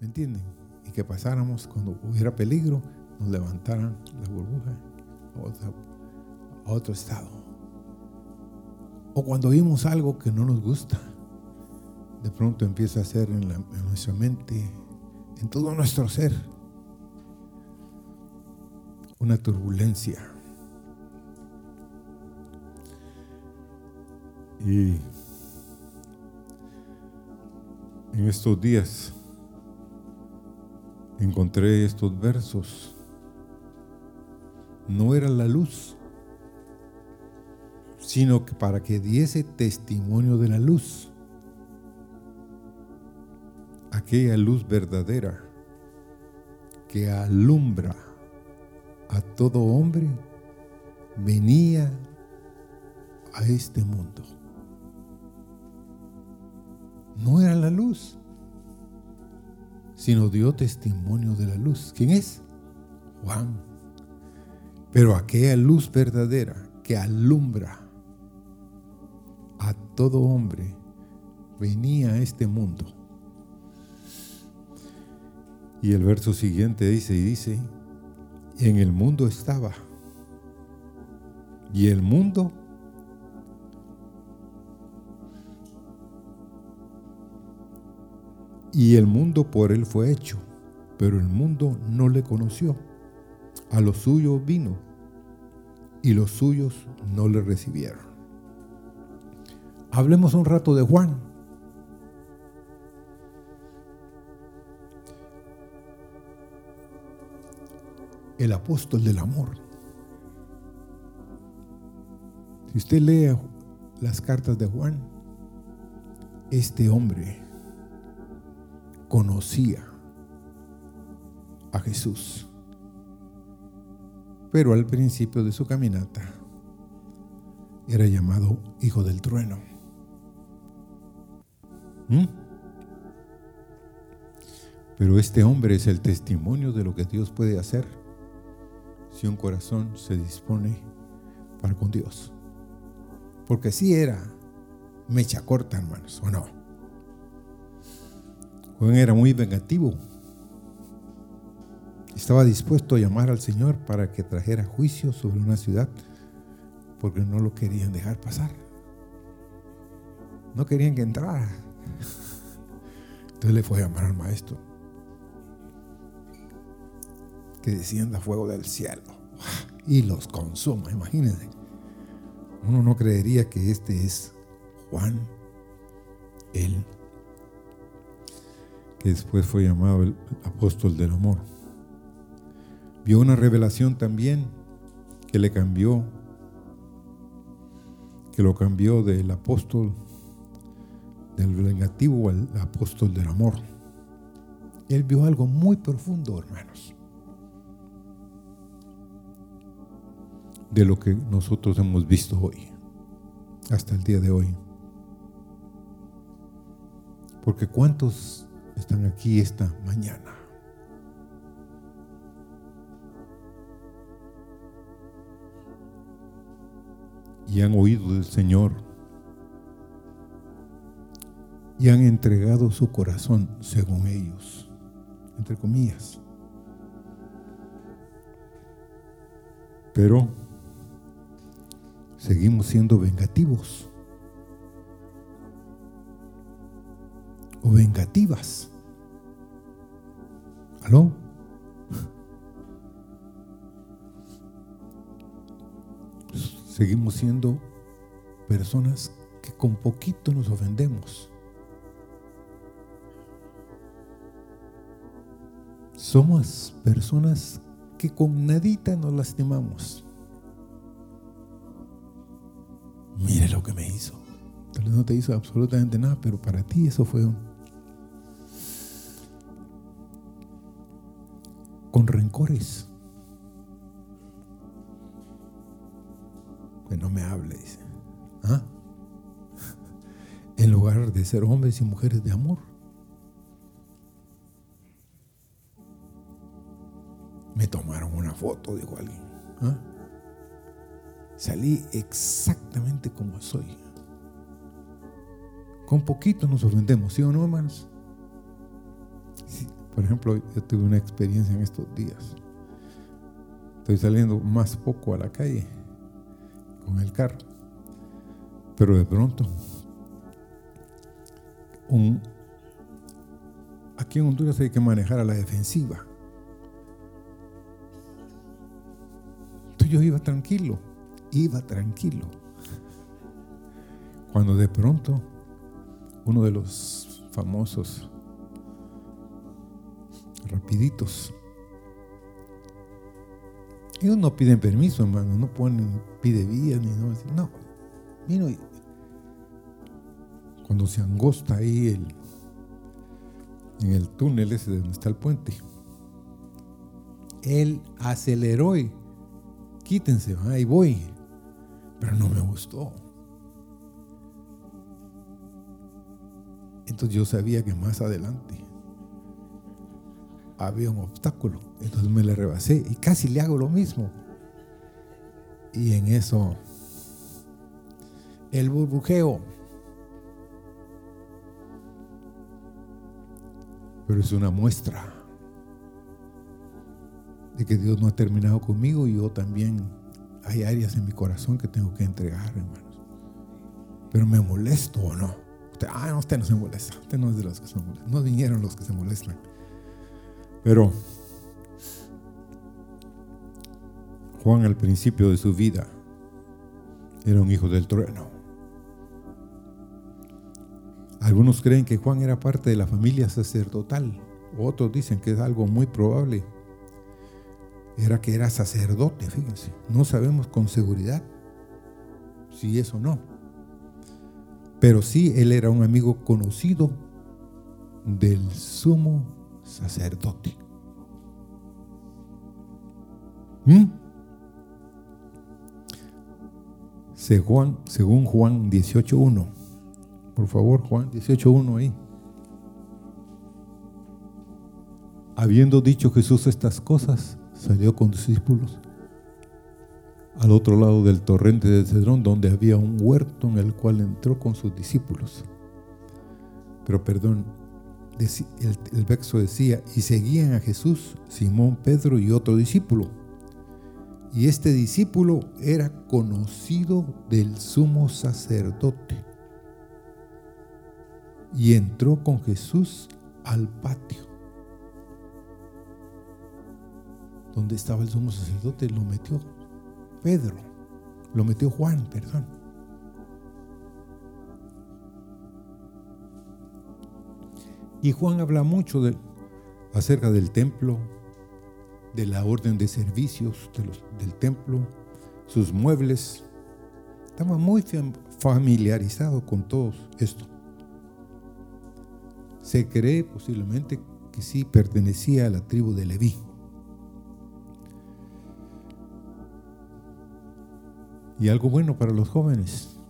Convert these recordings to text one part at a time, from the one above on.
¿Me entienden? Y que pasáramos cuando hubiera peligro, nos levantaran la burbuja a otro, estado. O cuando vimos algo que no nos gusta, de pronto empieza a ser en nuestra mente, en todo nuestro ser, una turbulencia. Y en estos días encontré estos versos. No era la luz, sino que para que diese testimonio de la luz. Aquella luz verdadera que alumbra a todo hombre venía a este mundo. No era la luz, sino dio testimonio de la luz. ¿Quién es? Juan. Pero aquella luz verdadera que alumbra a todo hombre venía a este mundo. Y el verso siguiente dice, y dice, en el mundo estaba. Y el mundo y el mundo por él fue hecho, pero el mundo no le conoció. A los suyos vino y los suyos no le recibieron. Hablemos un rato de Juan. el apóstol del amor. Si usted lee las cartas de Juan, este hombre conocía a Jesús. Pero al principio de su caminata era llamado hijo del trueno. ¿Mm? Pero este hombre es el testimonio de lo que Dios puede hacer si un corazón se dispone para con Dios. Porque si era mecha corta, hermanos, ¿o no? Juan era muy vengativo. Estaba dispuesto a llamar al Señor para que trajera juicio sobre una ciudad porque no lo querían dejar pasar. No querían que entrara. Entonces le fue a llamar al maestro que descienda fuego del cielo y los consuma, imagínense. Uno no creería que este es Juan, él, que después fue llamado el apóstol del amor. Vio una revelación también que le cambió, que lo cambió del apóstol del vengativo al apóstol del amor. Él vio algo muy profundo, hermanos. de lo que nosotros hemos visto hoy, hasta el día de hoy. Porque ¿cuántos están aquí esta mañana? Y han oído del Señor y han entregado su corazón según ellos, entre comillas. Pero seguimos siendo vengativos vengativas. ¿Aló? Seguimos siendo personas que con poquito nos ofendemos. Somos personas que con nadita nos lastimamos. mire lo que me hizo. Tal vez no te hizo absolutamente nada, pero para ti eso fue un... Con rencores. Que no me hable, dice. ¿Ah? En lugar de ser hombres y mujeres de amor. Me tomaron una foto, dijo alguien. ¿Ah? Salí exactamente como soy. Con poquito nos ofendemos, ¿sí o no, hermanos? Por ejemplo, yo tuve una experiencia en estos días. Estoy saliendo más poco a la calle con el carro. Pero de pronto, aquí en Honduras hay que manejar a la defensiva. Entonces yo iba tranquilo, iba tranquilo. Cuando de pronto uno de los famosos rapiditos. Ellos no piden permiso, hermano, no ponen, pide vías ni no. No, mira, cuando se angosta ahí el, en el túnel ese donde está el puente, él aceleró y quítense, ahí voy. Pero no me gustó. Entonces yo sabía que más adelante había un obstáculo. Entonces me le rebasé y casi le hago lo mismo. Y en eso, el burbujeo. Pero es una muestra de que Dios no ha terminado conmigo y yo también hay áreas en mi corazón que tengo que entregar, hermanos. Pero me molesto o no. Usted, ah, no, usted no se molesta. Usted no es de los que se molestan. No vinieron los que se molestan. Pero Juan al principio de su vida era un hijo del trueno. Algunos creen que Juan era parte de la familia sacerdotal. Otros dicen que es algo muy probable. Era que era sacerdote, fíjense. No sabemos con seguridad si eso no. Pero sí, él era un amigo conocido del sumo sacerdote. ¿Mm? Según, según Juan 18.1. Por favor, Juan 18.1 ahí. Habiendo dicho Jesús estas cosas, salió con sus discípulos al otro lado del torrente de Cedrón, donde había un huerto en el cual entró con sus discípulos. Pero perdón, el, el verso decía, y seguían a Jesús Simón, Pedro y otro discípulo. Y este discípulo era conocido del sumo sacerdote. Y entró con Jesús al patio. Donde estaba el sumo sacerdote, lo metió Pedro, lo metió Juan, perdón. Y Juan habla mucho acerca del templo, de la orden de servicios del templo, sus muebles. Estaba muy familiarizado con todo esto. Se cree posiblemente que sí pertenecía a la tribu de Leví. Y algo bueno para los jóvenes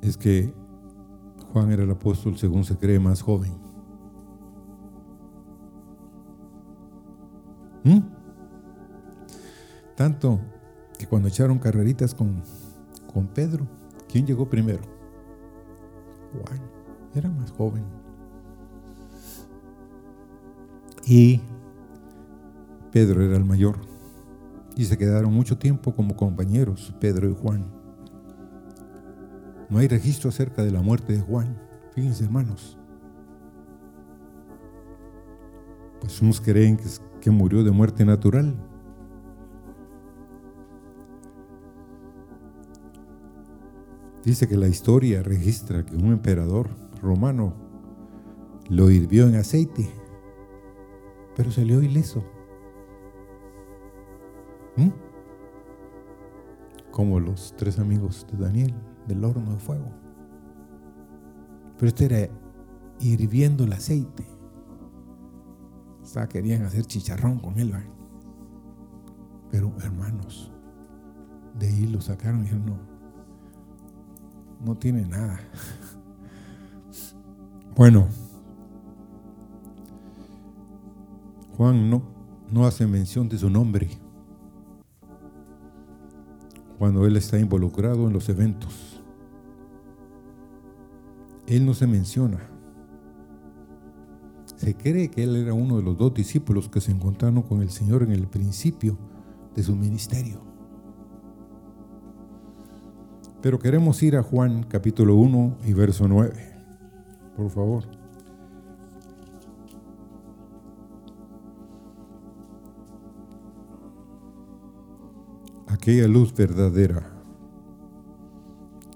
es que Juan era el apóstol, según se cree, más joven. ¿Mm? Tanto que cuando echaron carreritas con, con Pedro, ¿quién llegó primero? Juan, era más joven. Y Pedro era el mayor. Y se quedaron mucho tiempo como compañeros, Pedro y Juan. No hay registro acerca de la muerte de Juan. Fíjense, hermanos. Pues unos creen que, murió de muerte natural. Dice que la historia registra que un emperador romano lo hirvió en aceite, pero salió ileso. ¿Mm? Como los tres amigos de Daniel del horno de fuego. Pero este era hirviendo el aceite. O sea, querían hacer chicharrón con él. Pero hermanos, de ahí lo sacaron y dijeron, no, no tiene nada. Bueno, Juan no, no hace mención de su nombre cuando él está involucrado en los eventos. Él no se menciona. Se cree que él era uno de los dos discípulos que se encontraron con el Señor en el principio de su ministerio. Pero queremos ir a Juan capítulo 1 y verso 9. Por favor. Aquella luz verdadera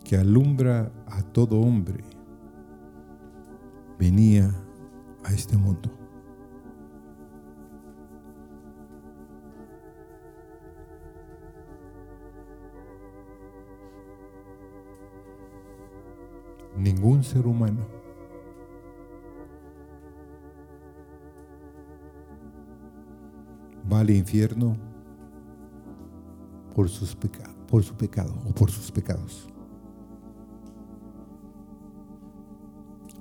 que alumbra a todo hombre venía a este mundo. Ningún ser humano va al infierno por, sus por su pecado o por sus pecados.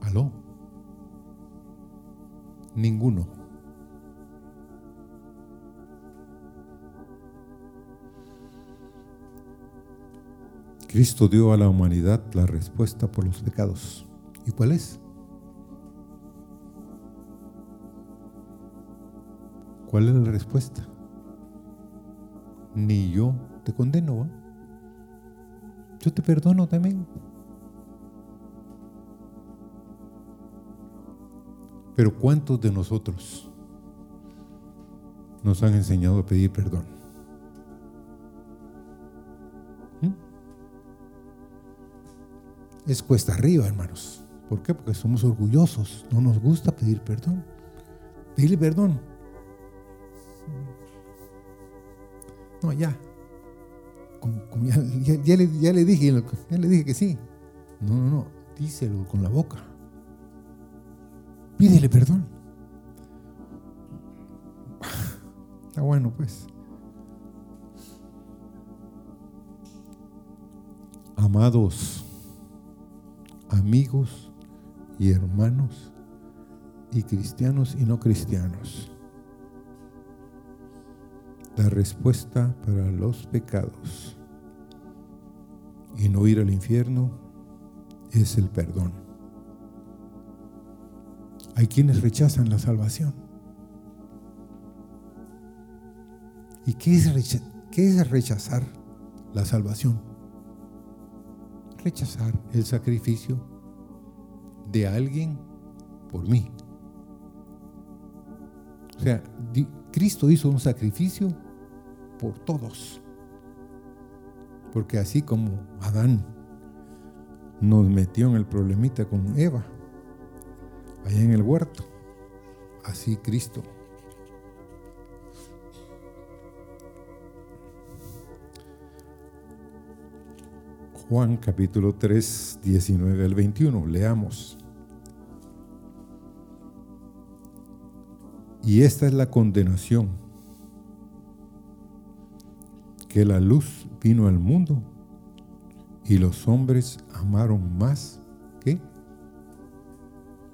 ¿Aló? Ninguno. Cristo dio a la humanidad la respuesta por los pecados. ¿Y cuál es? ¿Cuál es la respuesta? Ni yo te condeno. Yo te perdono también. Pero ¿cuántos de nosotros nos han enseñado a pedir perdón? ¿Mm? Es cuesta arriba, hermanos. ¿Por qué? Porque somos orgullosos. No nos gusta pedir perdón. Pedirle perdón. No, ya. ya, le, ya, le, dije, ya le dije que sí. No, no, no. Díselo con la boca. Pídele perdón. Está bueno, pues. Amados amigos y hermanos y cristianos y no cristianos. La respuesta para los pecados y no ir al infierno es el perdón. Hay quienes rechazan la salvación. ¿Y qué es, rechazar la salvación? Rechazar el sacrificio de alguien por mí. O sea, Cristo hizo un sacrificio por todos. Porque así como Adán nos metió en el problemita con Eva, allá en el huerto. Así Cristo. Juan capítulo 3, 19 al 21. Leamos. Y esta es la condenación, que la luz vino al mundo y los hombres amaron más que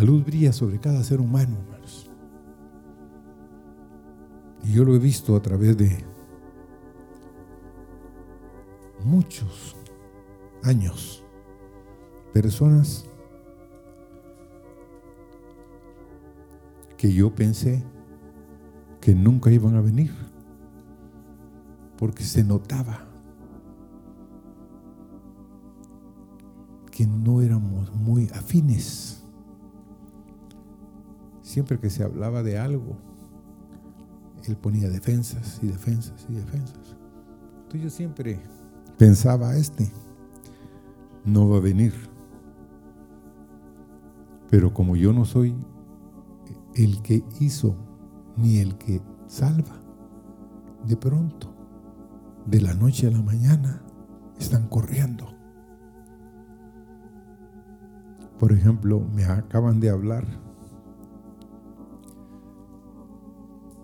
La luz brilla sobre cada ser humano, hermanos. Y yo lo he visto a través de muchos años. Personas que yo pensé que nunca iban a venir, porque se notaba que no éramos muy afines siempre que se hablaba de algo, él ponía defensas y defensas y defensas. Entonces yo siempre pensaba, este no va a venir. Pero como yo no soy el que hizo ni el que salva, de pronto, de la noche a la mañana, están corriendo. Por ejemplo, me acaban de hablar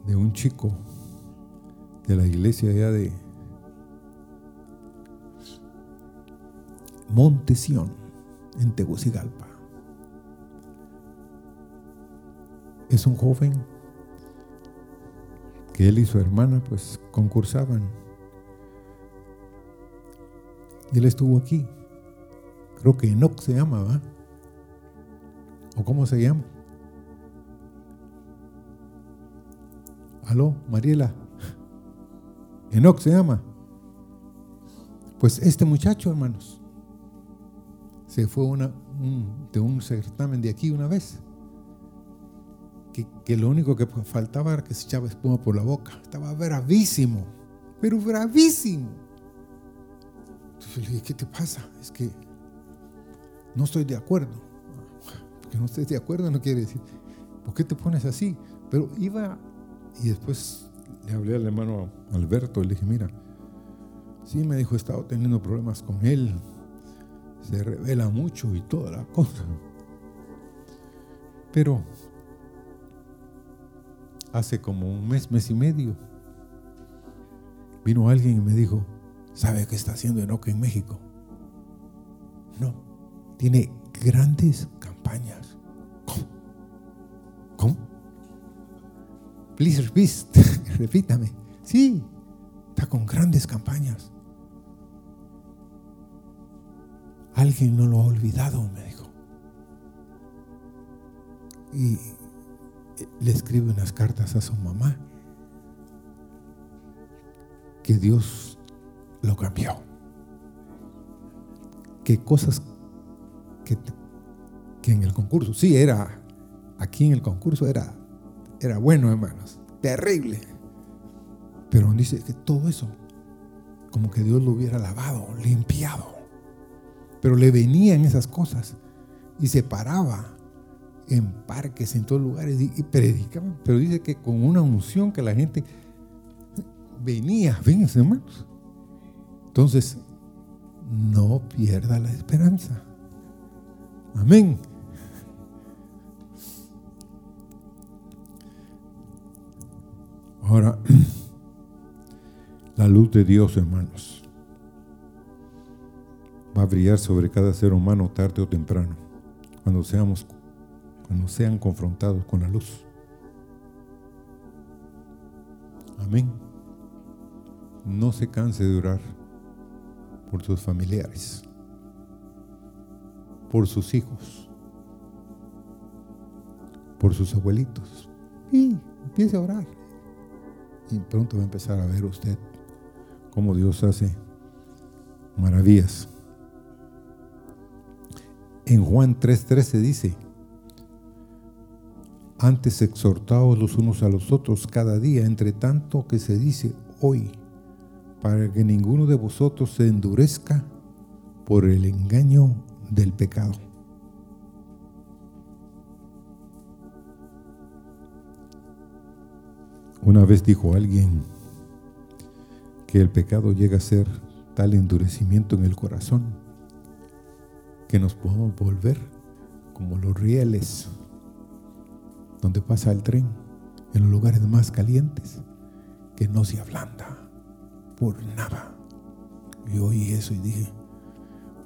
de un chico de la iglesia allá de Montesión, en Tegucigalpa. Es un joven que él y su hermana pues concursaban. Y él estuvo aquí. Creo que Enoch se llama, ¿va? ¿O cómo se llama? Aló, Mariela. Enoch se llama. Pues este muchacho, hermanos, se fue de un certamen de aquí una vez. Que, lo único que faltaba era que se echaba espuma por la boca. Estaba bravísimo, pero bravísimo. Entonces le dije, ¿qué te pasa? Es que no estoy de acuerdo. Porque no estés de acuerdo no quiere decir, ¿por qué te pones así? Pero iba y después le hablé al hermano Alberto y le dije, mira, sí me dijo, he estado teniendo problemas con él se revela mucho y toda la cosa. Pero hace como un mes, mes y medio, vino alguien y me dijo, ¿sabe qué está haciendo Enoque en México? No, tiene grandes campañas. Please repeat, repítame. Sí, está con grandes campañas. Alguien no lo ha olvidado, me dijo. Y le escribe unas cartas a su mamá que Dios lo cambió. Que cosas que, que en el concurso, sí, era, aquí en el concurso era, era bueno, hermanos, terrible. Pero dice que todo eso, como que Dios lo hubiera lavado, limpiado. Pero le venían esas cosas y se paraba en parques, en todos lugares y, predicaba. Pero dice que con una unción que la gente venía, ven hermanos. Entonces, no pierda la esperanza. Amén. De Dios, hermanos va a brillar sobre cada ser humano tarde o temprano, cuando seamos cuando sean confrontados con la luz. Amén. No se canse de orar por sus familiares, por sus hijos, por sus abuelitos. Y empiece a orar. Y pronto va a empezar a ver usted cómo Dios hace maravillas. En Juan 3:13 dice, antes exhortaos los unos a los otros cada día, entre tanto que se dice hoy, para que ninguno de vosotros se endurezca por el engaño del pecado. Una vez dijo alguien que el pecado llega a ser tal endurecimiento en el corazón que nos podemos volver como los rieles donde pasa el tren en los lugares más calientes que no se ablanda por nada. Y oí eso y dije,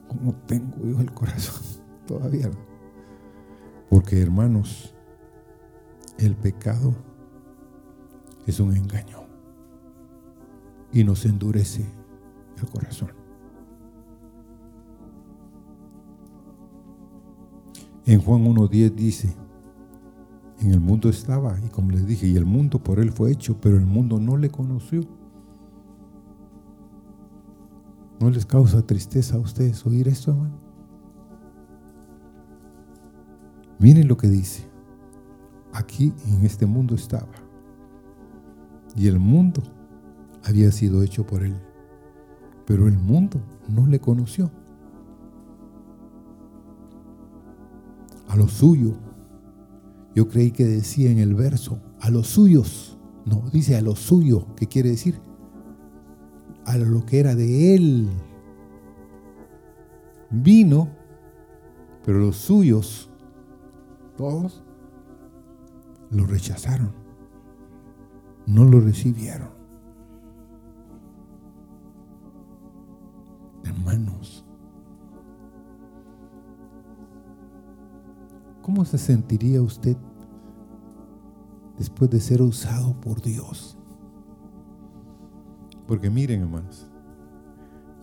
¿cómo tengo yo el corazón todavía? Porque hermanos, el pecado es un engaño y nos endurece el corazón. En Juan 1.10 dice, en el mundo estaba, y como les dije, y el mundo por él fue hecho, pero el mundo no le conoció. ¿No les causa tristeza a ustedes oír esto, hermano? Miren lo que dice. Aquí en este mundo estaba. Y el mundo había sido hecho por él. Pero el mundo no le conoció. a lo suyo. Yo creí que decía en el verso, a los suyos. No, dice a lo suyo, ¿qué quiere decir? A lo que era de él. Vino, Pero los suyos, todos, lo rechazaron. No lo recibieron. Hermanos, ¿cómo se sentiría usted después de ser usado por Dios? Porque miren, hermanos,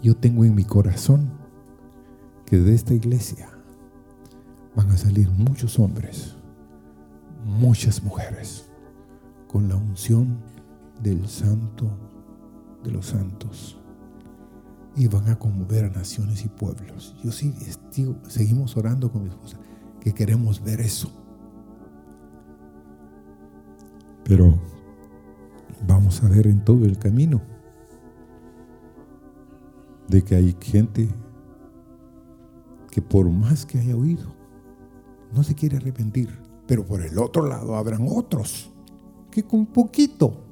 yo tengo en mi corazón que de esta iglesia van a salir muchos hombres, muchas mujeres, con la unción del santo de los santos. Y van a conmover a naciones y pueblos. Yo sí, seguimos orando con mi esposa, que queremos ver eso. Pero vamos a ver en todo el camino de que hay gente que por más que haya oído, no se quiere arrepentir. Pero por el otro lado habrán otros que con poquito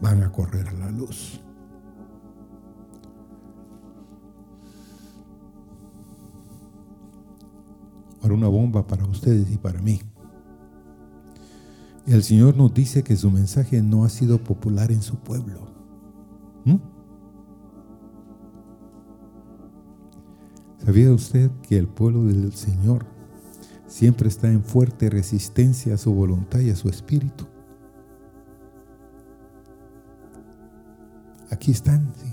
van a correr a la luz. Ahora una bomba para ustedes y para mí. El Señor nos dice que su mensaje no ha sido popular en su pueblo. ¿Mm? ¿Sabía usted que el pueblo del Señor siempre está en fuerte resistencia a su voluntad y a su espíritu? Aquí están, sí.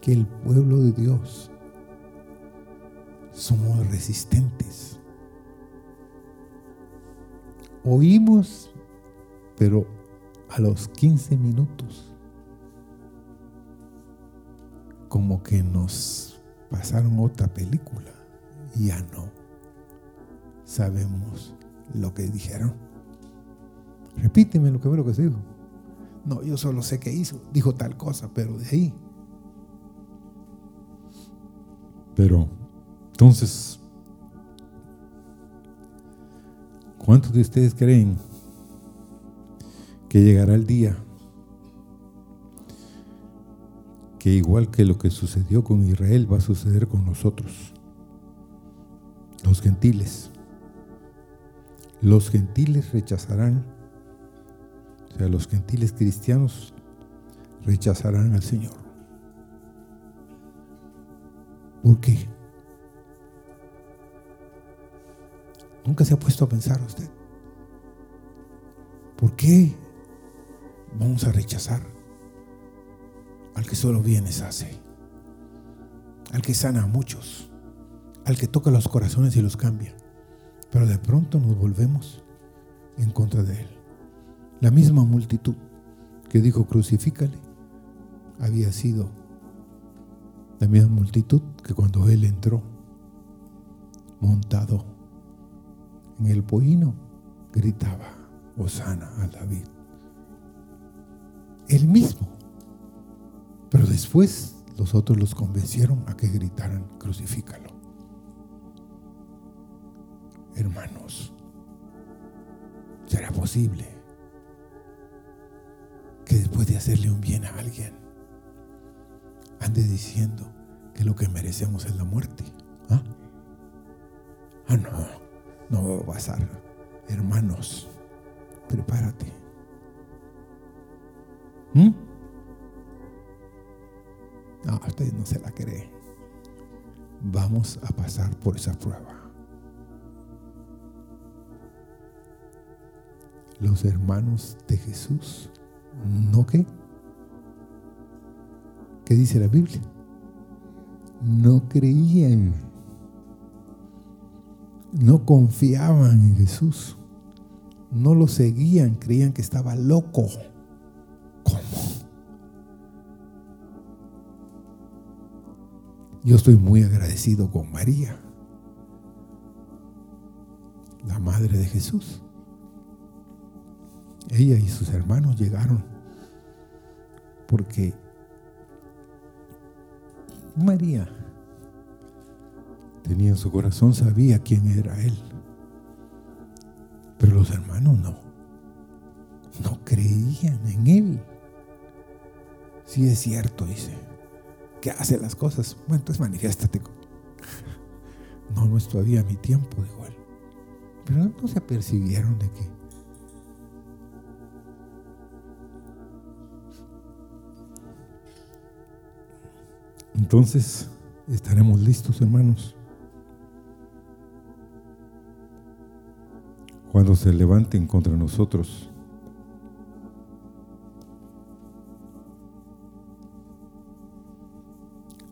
Que el pueblo de Dios somos resistentes. Oímos, pero a los 15 minutos, como que nos pasaron otra película ya no sabemos lo que dijeron. Repíteme lo que fue lo que se dijo. No, yo solo sé que hizo, dijo tal cosa, pero de ahí. Pero, entonces, ¿cuántos de ustedes creen que llegará el día que igual que lo que sucedió con Israel va a suceder con nosotros, los gentiles. Los gentiles rechazarán, o sea, los gentiles cristianos rechazarán al Señor. ¿Por qué? Nunca se ha puesto a pensar usted. ¿Por qué vamos a rechazar? al que solo bienes hace, al que sana a muchos, al que toca los corazones y los cambia. Pero de pronto nos volvemos en contra de él. La misma multitud que dijo crucifícale había sido la misma multitud que cuando él entró montado en el pollino gritaba, Osana a David. El mismo pero después los otros los convencieron a que gritaran, crucifícalo. Hermanos, ¿será posible que después de hacerle un bien a alguien, ande diciendo que lo que merecemos es la muerte? Ah, ah no, no va a pasar. Hermanos, prepárate. ¿Mm? No, usted no se la cree. Vamos a pasar por esa prueba. Los hermanos de Jesús, ¿no qué? ¿Qué dice la Biblia? No creían. No confiaban en Jesús. No lo seguían, creían que estaba loco. Yo estoy muy agradecido con María, la madre de Jesús. Ella y sus hermanos llegaron porque María tenía en su corazón, sabía quién era Él. Pero los hermanos no. No creían en Él. Sí es cierto, dice que hace las cosas. Bueno, entonces manifiéstate. No, no es todavía mi tiempo, dijo él. Pero no se apercibieron de que Entonces, estaremos listos, hermanos. Cuando se levanten contra nosotros.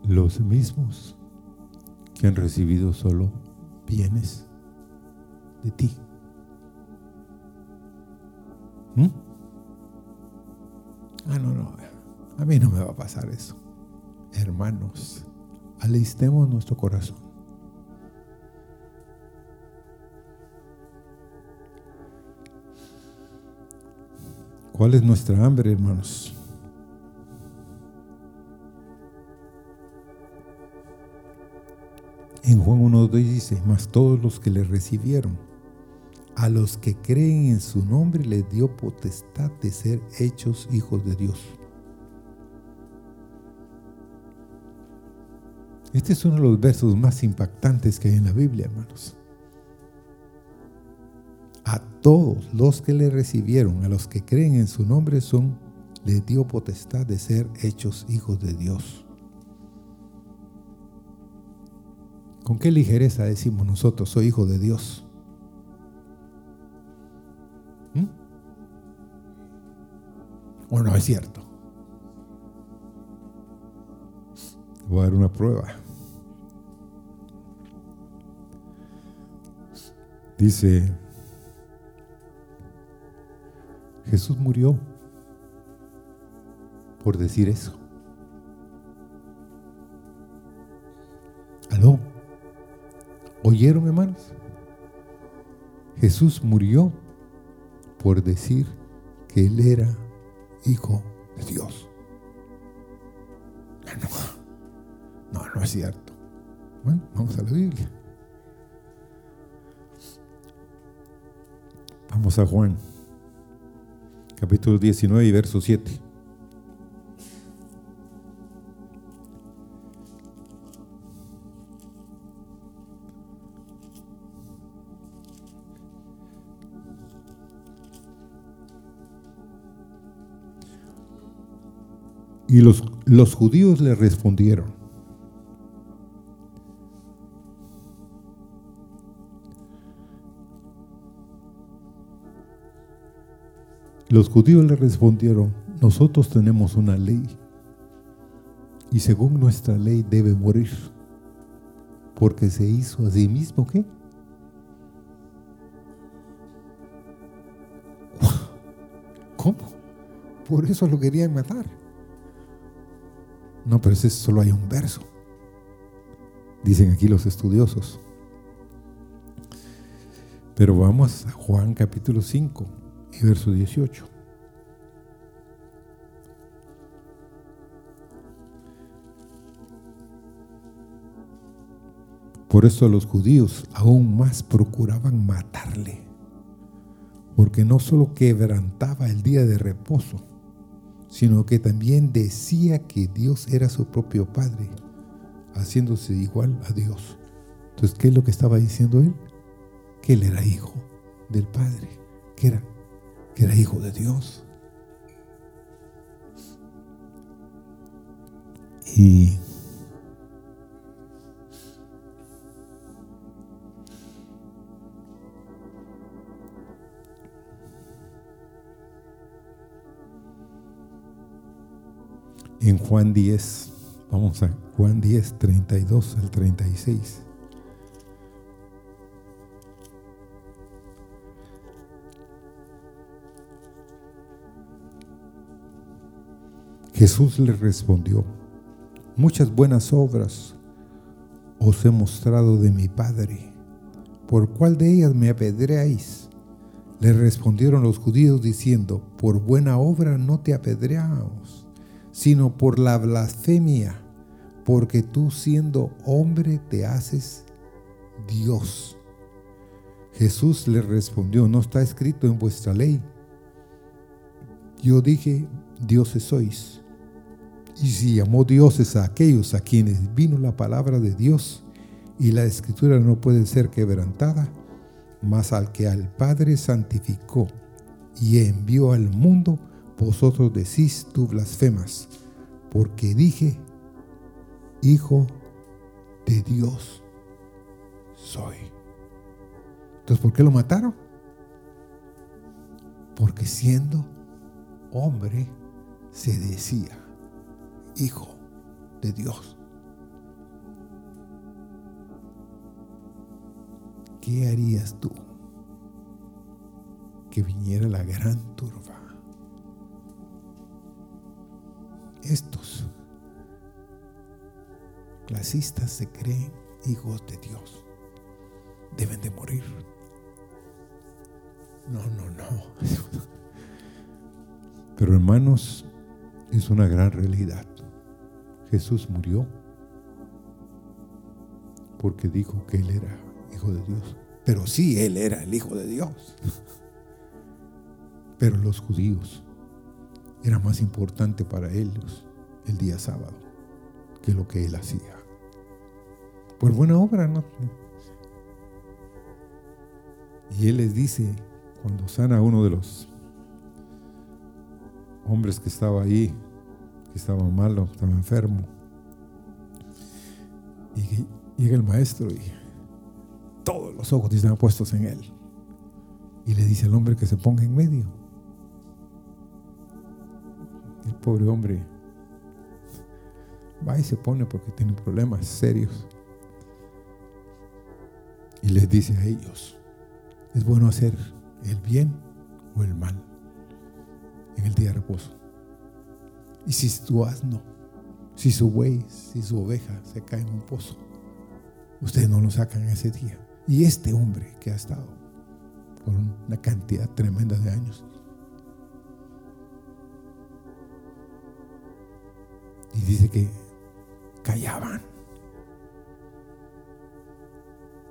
Los mismos que han recibido solo bienes de ti. ¿Mm? Ah, no, no. A mí no me va a pasar eso hermanos, alistemos nuestro corazón. ¿Cuál es nuestra hambre, hermanos? En Juan 1.2 dice, mas todos los que le recibieron, a los que creen en su nombre, les dio potestad de ser hechos hijos de Dios Este es uno de los versos más impactantes que hay en la Biblia, hermanos. Todos los que le recibieron, a los que creen en su nombre, son, les dio potestad de ser hechos hijos de Dios. ¿Con qué ligereza decimos nosotros, soy hijo de Dios? ¿Mm? ¿O no es cierto? Voy a dar una prueba. Dice, Jesús murió por decir eso. ¿Aló? ¿Oyeron, hermanos? Jesús murió por decir que Él era hijo de Dios. No, no, no es cierto. Bueno, vamos a la Biblia. Vamos a Juan, capítulo 19 y verso 7. Y los, los judíos le respondieron, Los judíos le respondieron, nosotros tenemos una ley y según nuestra ley debe morir porque se hizo a sí mismo ¿qué? ¿Cómo? Por eso lo querían matar. No, pero ese solo hay un verso. Dicen aquí los estudiosos. Pero vamos a Juan capítulo 5 y verso 18. Por eso los judíos aún más procuraban matarle, porque no solo quebrantaba el día de reposo, sino que también decía que Dios era su propio Padre, haciéndose igual a Dios. Entonces, ¿qué es lo que estaba diciendo él? Que él era hijo del Padre, que era que era hijo de Dios. Y en Juan 10, vamos a Juan 10, 32 al 36. Jesús le respondió, muchas buenas obras os he mostrado de mi Padre. ¿Por cuál de ellas me apedreáis? Le respondieron los judíos diciendo, por buena obra no te apedreamos, sino por la blasfemia, porque tú siendo hombre te haces Dios. Jesús le respondió, no está escrito en vuestra ley. Yo dije, dioses sois. Y si llamó dioses a aquellos a quienes vino la palabra de Dios, y la escritura no puede ser quebrantada, mas al que al Padre santificó y envió al mundo, vosotros decís tú blasfemas, porque dije, Hijo de Dios soy. Entonces, ¿por qué lo mataron? Porque siendo hombre se decía Hijo de Dios. ¿Qué harías tú que viniera la gran turba? Estos clasistas se creen hijos de Dios. Deben de morir. No, no, no. Pero hermanos, es una gran realidad. Jesús murió porque dijo que Él era hijo de Dios. Pero sí, Él era el hijo de Dios. Pero los judíos era más importante para ellos el día sábado que lo que Él hacía. Por buena obra, ¿no? Y Él les dice, cuando sana a uno de los hombres que estaba ahí, que estaba malo, estaba enfermo, y llega el maestro y todos los ojos están puestos en él. Y le dice al hombre que se ponga en medio. El pobre hombre va y se pone porque tiene problemas serios. Y les dice a ellos, es bueno hacer el bien o el mal en el día de reposo. Y si tu asno, si su buey, si su oveja se cae en un pozo, ustedes no lo sacan ese día. Y este hombre que ha estado por una cantidad tremenda de años. Y dice que callaban.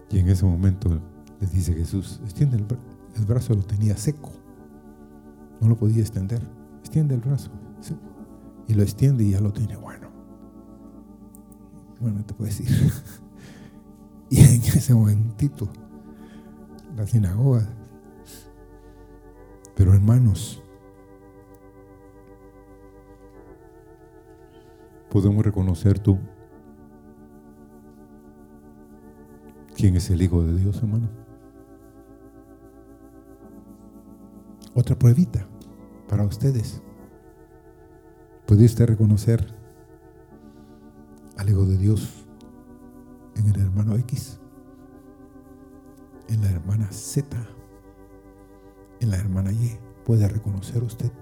Y en ese momento les dice Jesús, extiende el, el brazo, lo tenía seco. No lo podía extender. Extiende el brazo. Y lo extiende y ya lo tiene bueno. Bueno, te puedes decir. Y en ese momentito, la sinagoga. Pero hermanos, podemos reconocer tú quién es el Hijo de Dios, hermano. Otra pruebita para ustedes. ¿Puede usted reconocer al Hijo de Dios en el hermano X, en la hermana Z, en la hermana Y. Puede reconocer usted.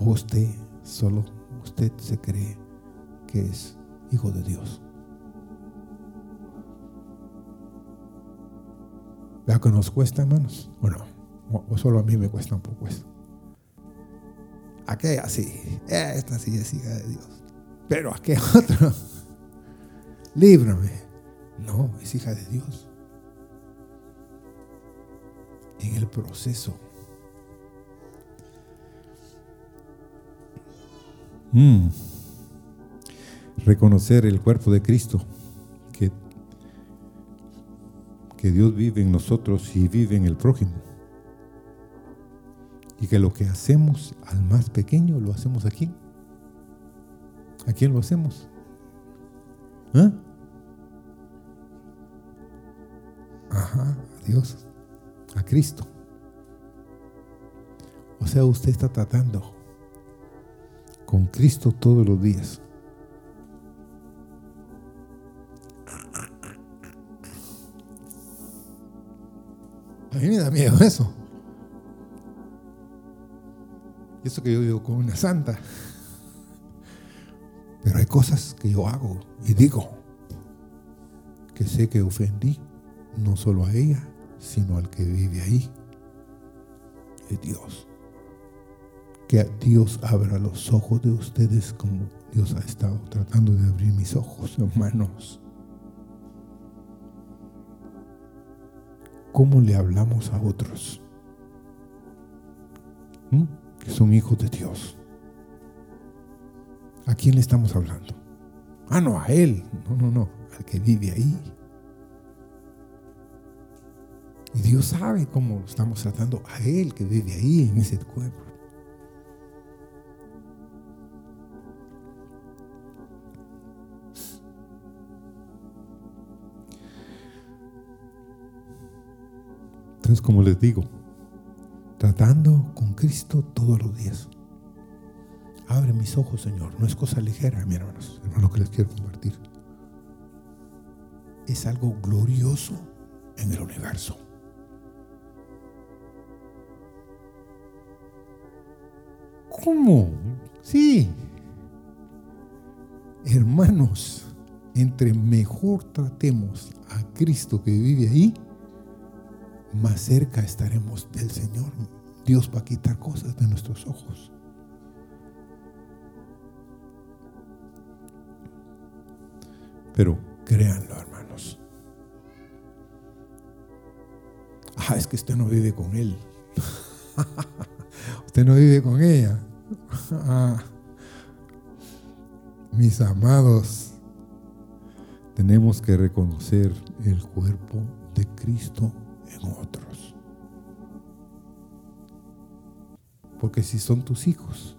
O usted, solo usted se cree que es hijo de Dios. ¿Vea que nos cuesta, hermanos? ¿O no? O solo a mí me cuesta un poco eso. Aquella sí, esta sí es hija de Dios. Pero ¿a qué otro? Líbrame. No, es hija de Dios. En el proceso. Mm. Reconocer el cuerpo de Cristo, que, que Dios vive en nosotros y vive en el prójimo. Y que lo que hacemos al más pequeño lo hacemos aquí. ¿A quién lo hacemos? ¿Eh? Ajá, a Dios, a Cristo. O sea, usted está tratando con Cristo todos los días. A mí me da miedo eso. Y eso que yo vivo con una santa. Pero hay cosas que yo hago y digo que sé que ofendí no solo a ella, sino al que vive ahí, es Dios. Que Dios abra los ojos de ustedes como Dios ha estado tratando de abrir mis ojos, hermanos. ¿Cómo le hablamos a otros? ¿Mm? Que son hijos de Dios. ¿A quién le estamos hablando? Ah, no, a Él. No, no, no, al que vive ahí. Y Dios sabe cómo lo estamos tratando a Él que vive ahí en ese cuerpo. Entonces, como les digo, tratando con Cristo todos los días. Abre mis ojos, Señor. No es cosa ligera, mi hermanos, es lo que les quiero compartir. Es algo glorioso en el universo. ¿Cómo? Sí. Hermanos, entre mejor tratemos a Cristo que vive ahí, más cerca estaremos del Señor. Dios va a quitar cosas de nuestros ojos. Pero créanlo, hermanos. Ah, es que usted no vive con Él. usted no vive con ella. Ah. mis amados, tenemos que reconocer el cuerpo de Cristo en otros. Porque si son tus hijos,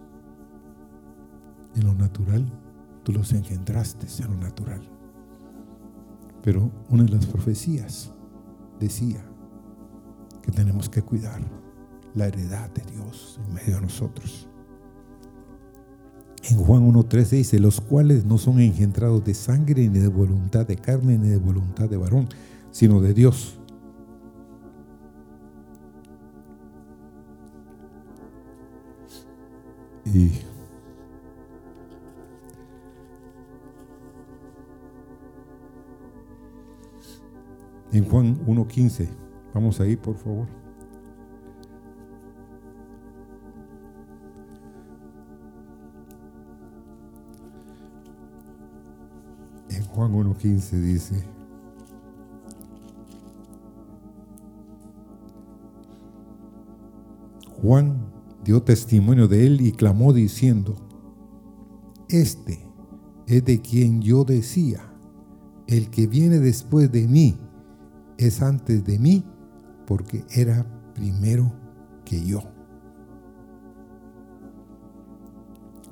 en lo natural, tú los engendraste en lo natural. Pero una de las profecías decía que tenemos que cuidar la heredad de Dios en medio de nosotros. En Juan 1.13 dice, los cuales no son engendrados de sangre, ni de voluntad de carne, ni de voluntad de varón, sino de Dios. Y en Juan 1.15, vamos ahí por favor. En Juan 1.15 dice, Juan dio testimonio de él y clamó diciendo, Este es de quien yo decía, el que viene después de mí es antes de mí porque era primero que yo.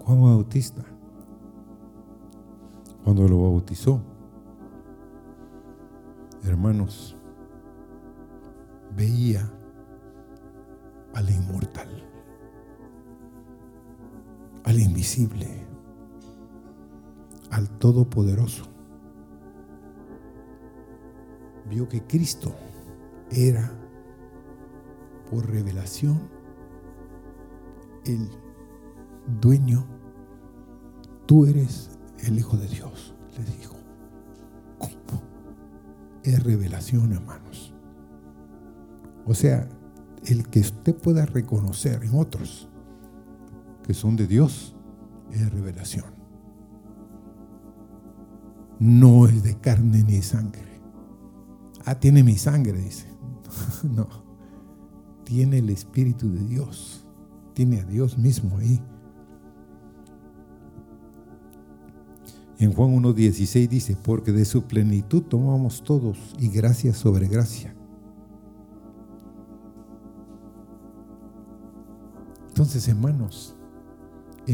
Juan Bautista, cuando lo bautizó, hermanos, veía al inmortal al invisible, al Todopoderoso. Vio que Cristo era por revelación el dueño. Tú eres el Hijo de Dios, le dijo. ¿Cómo? Es revelación, hermanos. O sea, el que usted pueda reconocer en otros que son de Dios es revelación. No es de carne ni sangre. Ah, tiene mi sangre, dice. no. Tiene el Espíritu de Dios. Tiene a Dios mismo ahí. En Juan 1.16 dice, porque de su plenitud tomamos todos y gracia sobre gracia. Entonces, hermanos,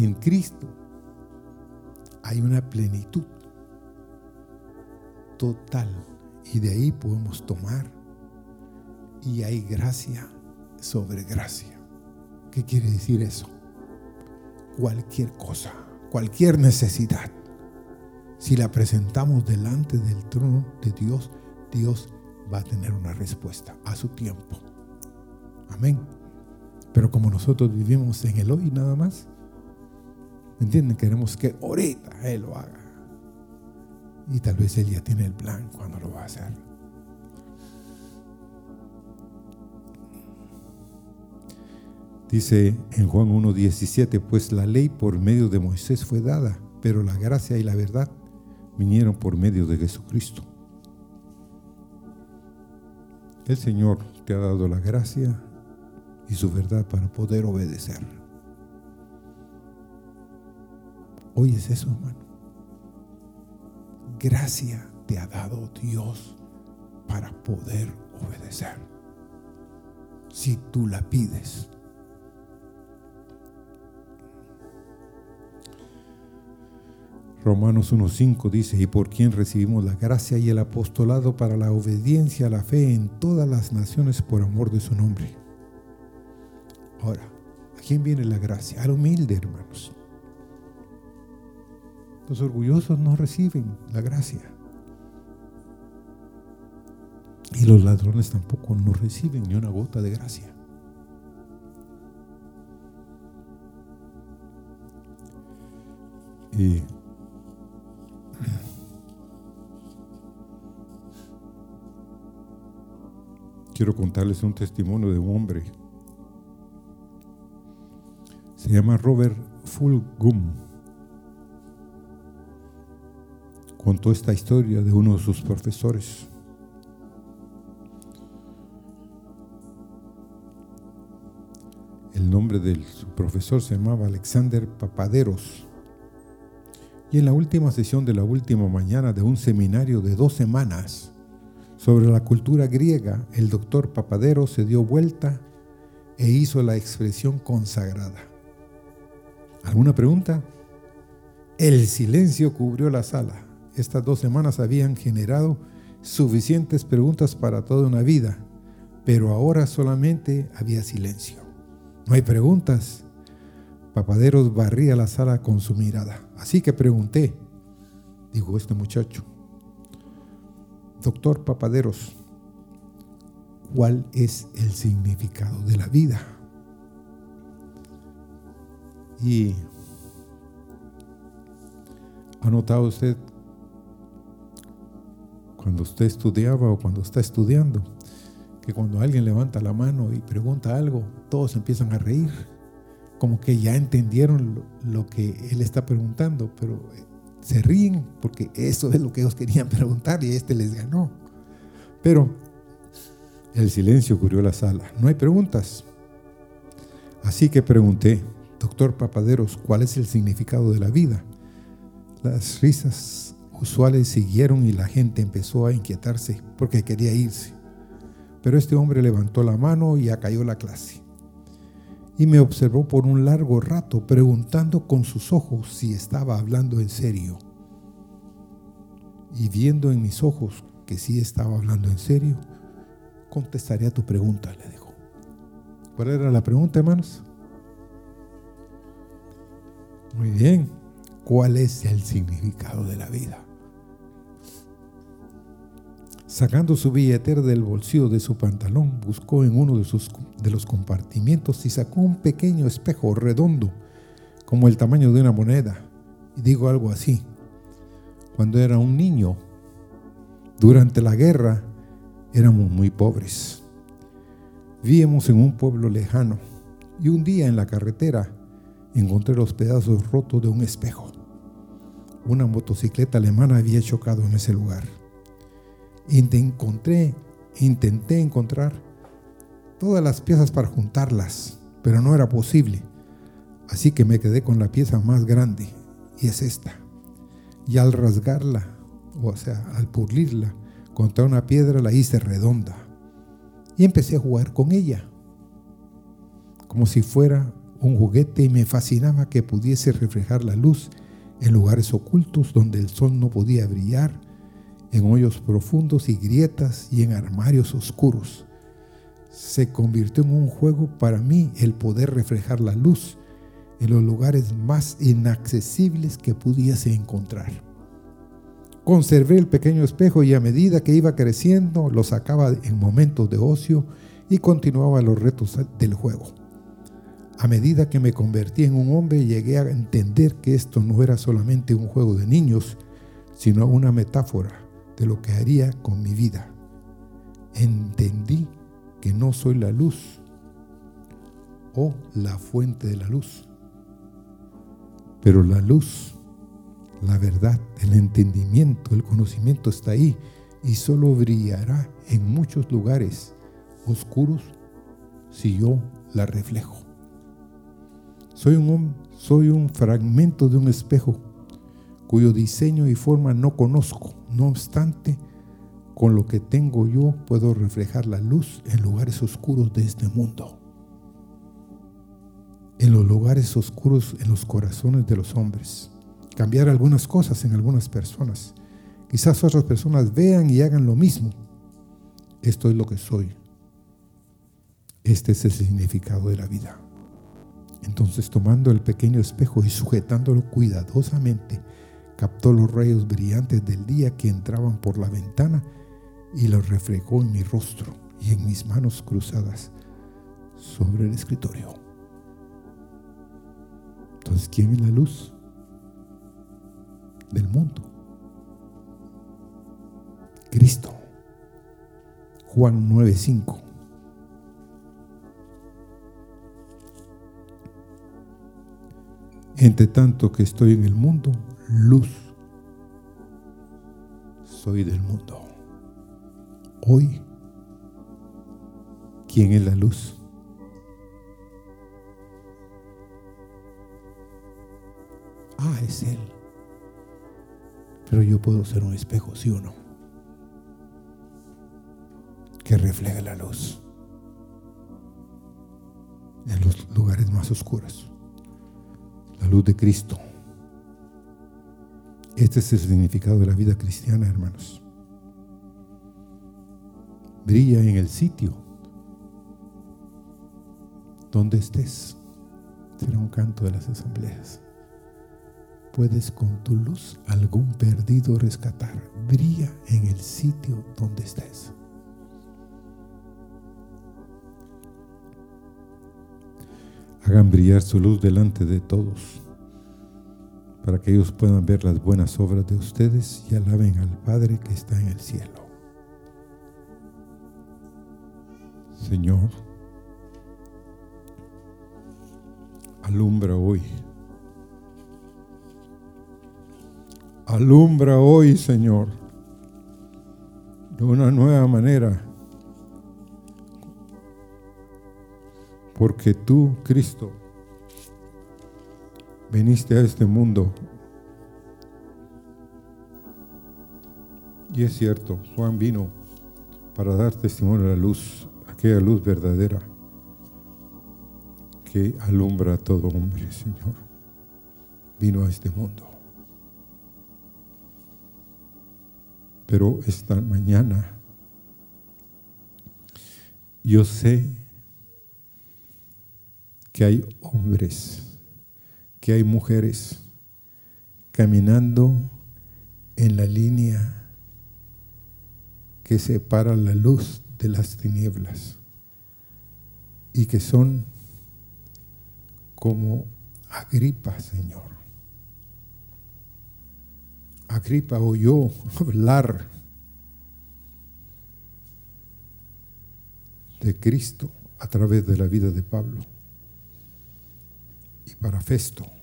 en Cristo hay una plenitud total y de ahí podemos tomar y hay gracia sobre gracia. ¿Qué quiere decir eso? Cualquier cosa, cualquier necesidad, si la presentamos delante del trono de Dios, Dios va a tener una respuesta a su tiempo. Amén. Pero como nosotros vivimos en el hoy nada más, ¿Me entienden? Queremos que ahorita Él lo haga. Y tal vez Él ya tiene el plan cuando lo va a hacer. Dice en Juan 1.17, pues la ley por medio de Moisés fue dada, pero la gracia y la verdad vinieron por medio de Jesucristo. El Señor te ha dado la gracia y su verdad para poder obedecer. Hoy es eso, hermano. gracia te ha dado Dios para poder obedecer. Si tú la pides. Romanos 1.5 dice, y por quien recibimos la gracia y el apostolado para la obediencia a la fe en todas las naciones por amor de su nombre. Ahora, ¿a quién viene la gracia? Al humilde, hermanos. Los orgullosos no reciben la gracia. Y los ladrones tampoco no reciben ni una gota de gracia. Y quiero contarles un testimonio de un hombre. Se llama Robert Fulgum. Contó esta historia de uno de sus profesores. El nombre de su profesor se llamaba Alexander Papaderos. Y en la última sesión de la última mañana de un seminario de dos semanas, sobre la cultura griega, el doctor Papadero se dio vuelta e hizo la expresión consagrada. ¿Alguna pregunta? El silencio cubrió la sala. Estas dos semanas habían generado suficientes preguntas para toda una vida, pero ahora solamente había silencio. No hay preguntas. Papaderos barría la sala con su mirada. Así que pregunté, dijo este muchacho, Doctor Papaderos, ¿cuál es el significado de la vida? Y ha notado usted cuando usted estudiaba o cuando está estudiando que cuando alguien levanta la mano y pregunta algo, todos empiezan a reír, como que ya entendieron lo, lo que él está preguntando, pero se ríen porque eso es lo que ellos querían preguntar y este les ganó. Pero el silencio cubrió la sala. No hay preguntas. Así que pregunté, doctor Papaderos, ¿cuál es el significado de la vida? Las risas usuales siguieron y la gente empezó a inquietarse porque quería irse. Pero este hombre levantó la mano y acalló la clase y me observó por un largo rato preguntando con sus ojos si estaba hablando en serio. Y viendo en mis ojos que sí estaba hablando en serio, contestaré a tu pregunta, le dijo. ¿Cuál era la pregunta, hermanos? Muy bien. ¿Cuál es el significado de la vida? Sacando su billetera del bolsillo de su pantalón, buscó en uno de, sus, de los compartimientos y sacó un pequeño espejo redondo, como el tamaño de una moneda. Y digo algo así. Cuando era un niño, durante la guerra, éramos muy pobres. Vivíamos en un pueblo lejano y un día en la carretera encontré los pedazos rotos de un espejo. Una motocicleta alemana había chocado en ese lugar encontré, intenté encontrar todas las piezas para juntarlas, pero no era posible. Así que me quedé con la pieza más grande, y es esta. Y al rasgarla, o sea, al pulirla contra una piedra, la hice redonda. Y empecé a jugar con ella, como si fuera un juguete, y me fascinaba que pudiese reflejar la luz en lugares ocultos donde el sol no podía brillar en hoyos profundos y grietas y en armarios oscuros. Se convirtió en un juego para mí el poder reflejar la luz en los lugares más inaccesibles que pudiese encontrar. Conservé el pequeño espejo y a medida que iba creciendo lo sacaba en momentos de ocio y continuaba los retos del juego. A medida que me convertí en un hombre llegué a entender que esto no era solamente un juego de niños, sino una metáfora de lo que haría con mi vida. Entendí que no soy la luz o la fuente de la luz, pero la luz, la verdad, el entendimiento, el conocimiento está ahí y solo brillará en muchos lugares oscuros si yo la reflejo. Soy un, soy un fragmento de un espejo cuyo diseño y forma no conozco. No obstante, con lo que tengo yo puedo reflejar la luz en lugares oscuros de este mundo. En los lugares oscuros, en los corazones de los hombres. Cambiar algunas cosas en algunas personas. Quizás otras personas vean y hagan lo mismo. Esto es lo que soy. Este es el significado de la vida. Entonces tomando el pequeño espejo y sujetándolo cuidadosamente, captó los rayos brillantes del día que entraban por la ventana y los reflejó en mi rostro y en mis manos cruzadas sobre el escritorio. Entonces, ¿quién es la luz del mundo? Cristo. Juan 9:5. Entre tanto que estoy en el mundo, luz soy del mundo. Hoy, ¿quién es la luz? Ah, es Él. Pero yo puedo ser un espejo, ¿sí o no? Que refleja la luz en los lugares más oscuros la luz de Cristo. Este es el significado de la vida cristiana, hermanos. Brilla en el sitio donde estés. Será un canto de las asambleas. Puedes con tu luz algún perdido rescatar. Brilla en el sitio donde estés. Hagan brillar su luz delante de todos, para que ellos puedan ver las buenas obras de ustedes y alaben al Padre que está en el cielo. Señor, alumbra hoy. Alumbra hoy, Señor, de una nueva manera Porque tú, Cristo, viniste a este mundo. Y es cierto, Juan vino para dar testimonio a la luz, aquella luz verdadera que alumbra a todo hombre, Señor. Vino a este mundo. Pero esta mañana yo sé que hay hombres, que hay mujeres caminando en la línea que separa la luz de las tinieblas y que son como Agripa, Señor. Agripa oyó hablar de Cristo a través de la vida de Pablo para Festo.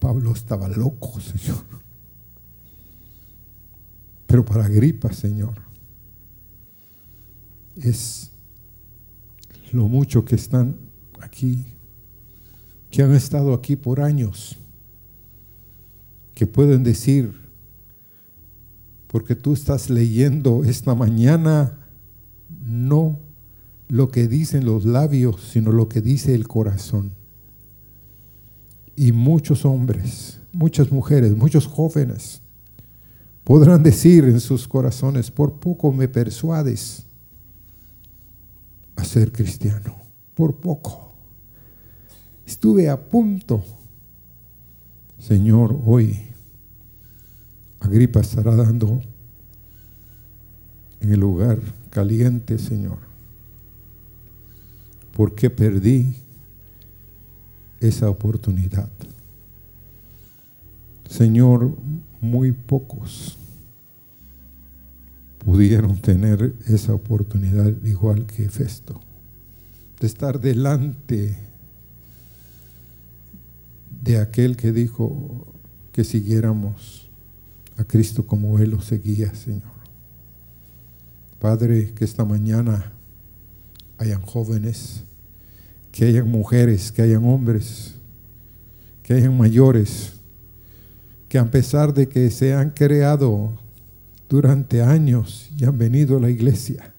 Pablo estaba loco, Señor. Pero para Agripa, Señor, es lo mucho que están aquí, que han estado aquí por años, que pueden decir, porque tú estás leyendo esta mañana no lo que dicen los labios, sino lo que dice el corazón. Y muchos hombres, muchas mujeres, muchos jóvenes podrán decir en sus corazones, por poco me persuades a ser cristiano, por poco. Estuve a punto. Señor, hoy Agripa estará dando en el lugar caliente, Señor. Porque perdí esa oportunidad. Señor, muy pocos pudieron tener esa oportunidad igual que Festo, de estar delante de aquel que dijo que siguiéramos a Cristo como Él lo seguía, Señor. Padre, que esta mañana hayan jóvenes que hayan mujeres, que hayan hombres, que hayan mayores, que a pesar de que se han creado durante años y han venido a la iglesia,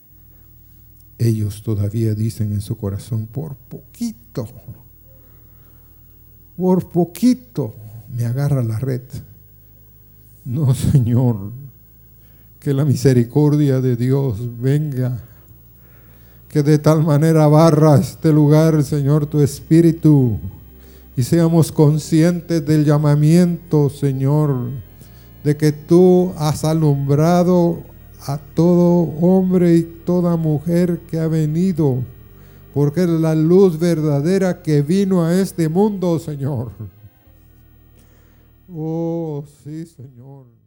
ellos todavía dicen en su corazón, por poquito, por poquito me agarra la red. No, Señor, que la misericordia de Dios venga, que de tal manera barra este lugar, Señor, tu espíritu, y seamos conscientes del llamamiento, Señor, de que tú has alumbrado a todo hombre y toda mujer que ha venido, porque es la luz verdadera que vino a este mundo, Señor. Oh, sí, Señor.